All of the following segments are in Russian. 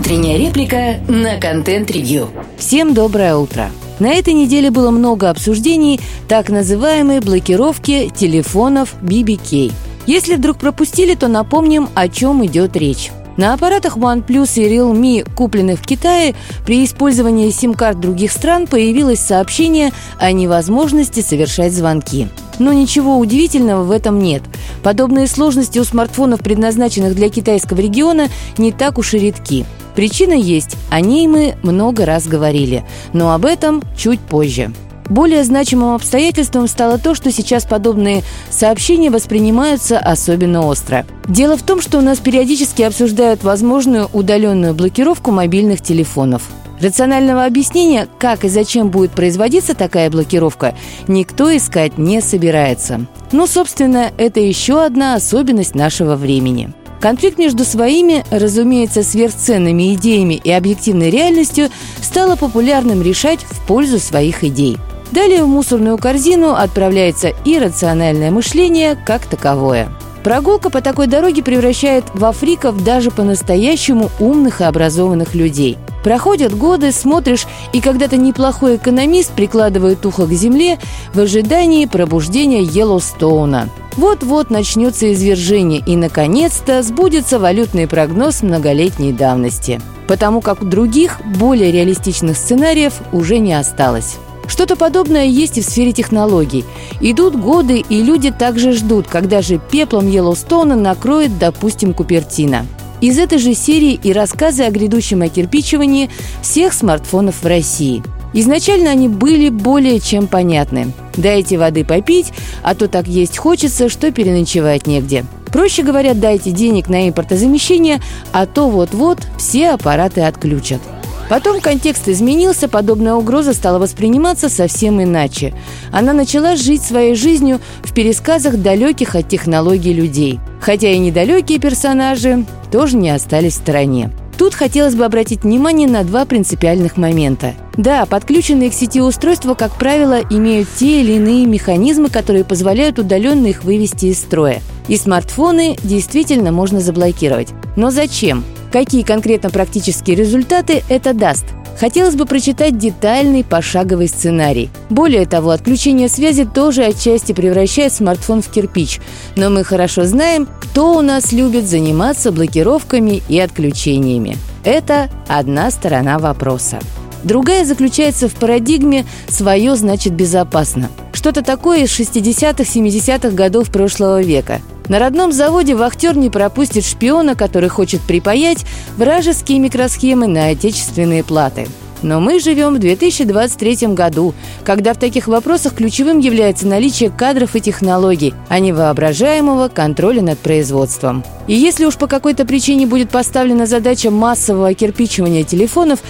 Утренняя реплика на контент-ревью. Всем доброе утро. На этой неделе было много обсуждений так называемой блокировки телефонов BBK. Если вдруг пропустили, то напомним, о чем идет речь. На аппаратах OnePlus и Realme, купленных в Китае, при использовании сим-карт других стран появилось сообщение о невозможности совершать звонки. Но ничего удивительного в этом нет. Подобные сложности у смартфонов, предназначенных для китайского региона, не так уж и редки. Причина есть, о ней мы много раз говорили, но об этом чуть позже. Более значимым обстоятельством стало то, что сейчас подобные сообщения воспринимаются особенно остро. Дело в том, что у нас периодически обсуждают возможную удаленную блокировку мобильных телефонов. Рационального объяснения, как и зачем будет производиться такая блокировка, никто искать не собирается. Ну, собственно, это еще одна особенность нашего времени. Конфликт между своими, разумеется, сверхценными идеями и объективной реальностью стало популярным решать в пользу своих идей. Далее в мусорную корзину отправляется иррациональное мышление как таковое – Прогулка по такой дороге превращает в фриков даже по-настоящему умных и образованных людей. Проходят годы, смотришь, и когда-то неплохой экономист прикладывает ухо к земле в ожидании пробуждения Йеллоустоуна. Вот-вот начнется извержение, и, наконец-то, сбудется валютный прогноз многолетней давности. Потому как у других, более реалистичных сценариев уже не осталось. Что-то подобное есть и в сфере технологий. Идут годы, и люди также ждут, когда же пеплом Йеллоустона накроет, допустим, Купертино. Из этой же серии и рассказы о грядущем окирпичивании всех смартфонов в России. Изначально они были более чем понятны. Дайте воды попить, а то так есть хочется, что переночевать негде. Проще говоря, дайте денег на импортозамещение, а то вот-вот все аппараты отключат. Потом контекст изменился, подобная угроза стала восприниматься совсем иначе. Она начала жить своей жизнью в пересказах далеких от технологий людей. Хотя и недалекие персонажи тоже не остались в стороне. Тут хотелось бы обратить внимание на два принципиальных момента. Да, подключенные к сети устройства, как правило, имеют те или иные механизмы, которые позволяют удаленно их вывести из строя. И смартфоны действительно можно заблокировать. Но зачем? Какие конкретно практические результаты это даст? Хотелось бы прочитать детальный пошаговый сценарий. Более того, отключение связи тоже отчасти превращает смартфон в кирпич. Но мы хорошо знаем, кто у нас любит заниматься блокировками и отключениями. Это одна сторона вопроса. Другая заключается в парадигме «свое значит безопасно». Что-то такое из 60-х, 70-х годов прошлого века. На родном заводе вахтер не пропустит шпиона, который хочет припаять вражеские микросхемы на отечественные платы. Но мы живем в 2023 году, когда в таких вопросах ключевым является наличие кадров и технологий, а не воображаемого контроля над производством. И если уж по какой-то причине будет поставлена задача массового окирпичивания телефонов,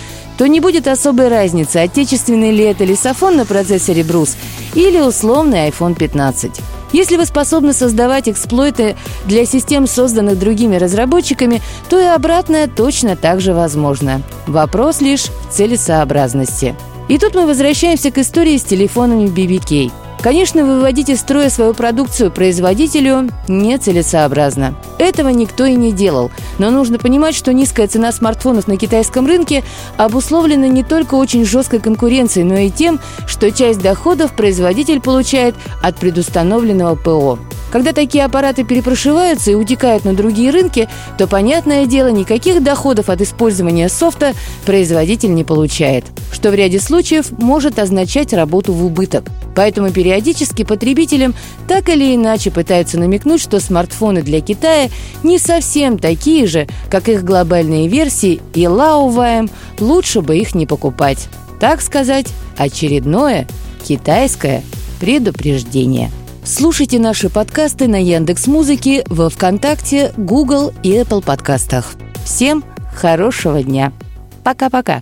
то не будет особой разницы, отечественный ли это лисофон на процессоре Брус или условный iPhone 15. Если вы способны создавать эксплойты для систем, созданных другими разработчиками, то и обратное точно так же возможно. Вопрос лишь в целесообразности. И тут мы возвращаемся к истории с телефонами BBK. Конечно, выводить из строя свою продукцию производителю нецелесообразно. Этого никто и не делал. Но нужно понимать, что низкая цена смартфонов на китайском рынке обусловлена не только очень жесткой конкуренцией, но и тем, что часть доходов производитель получает от предустановленного ПО. Когда такие аппараты перепрошиваются и утекают на другие рынки, то, понятное дело, никаких доходов от использования софта производитель не получает, что в ряде случаев может означать работу в убыток. Поэтому периодически потребителям так или иначе пытаются намекнуть, что смартфоны для Китая не совсем такие же, как их глобальные версии, и лауваем, лучше бы их не покупать. Так сказать, очередное китайское предупреждение – Слушайте наши подкасты на Яндекс Музыке, во ВКонтакте, Google и Apple подкастах. Всем хорошего дня. Пока-пока.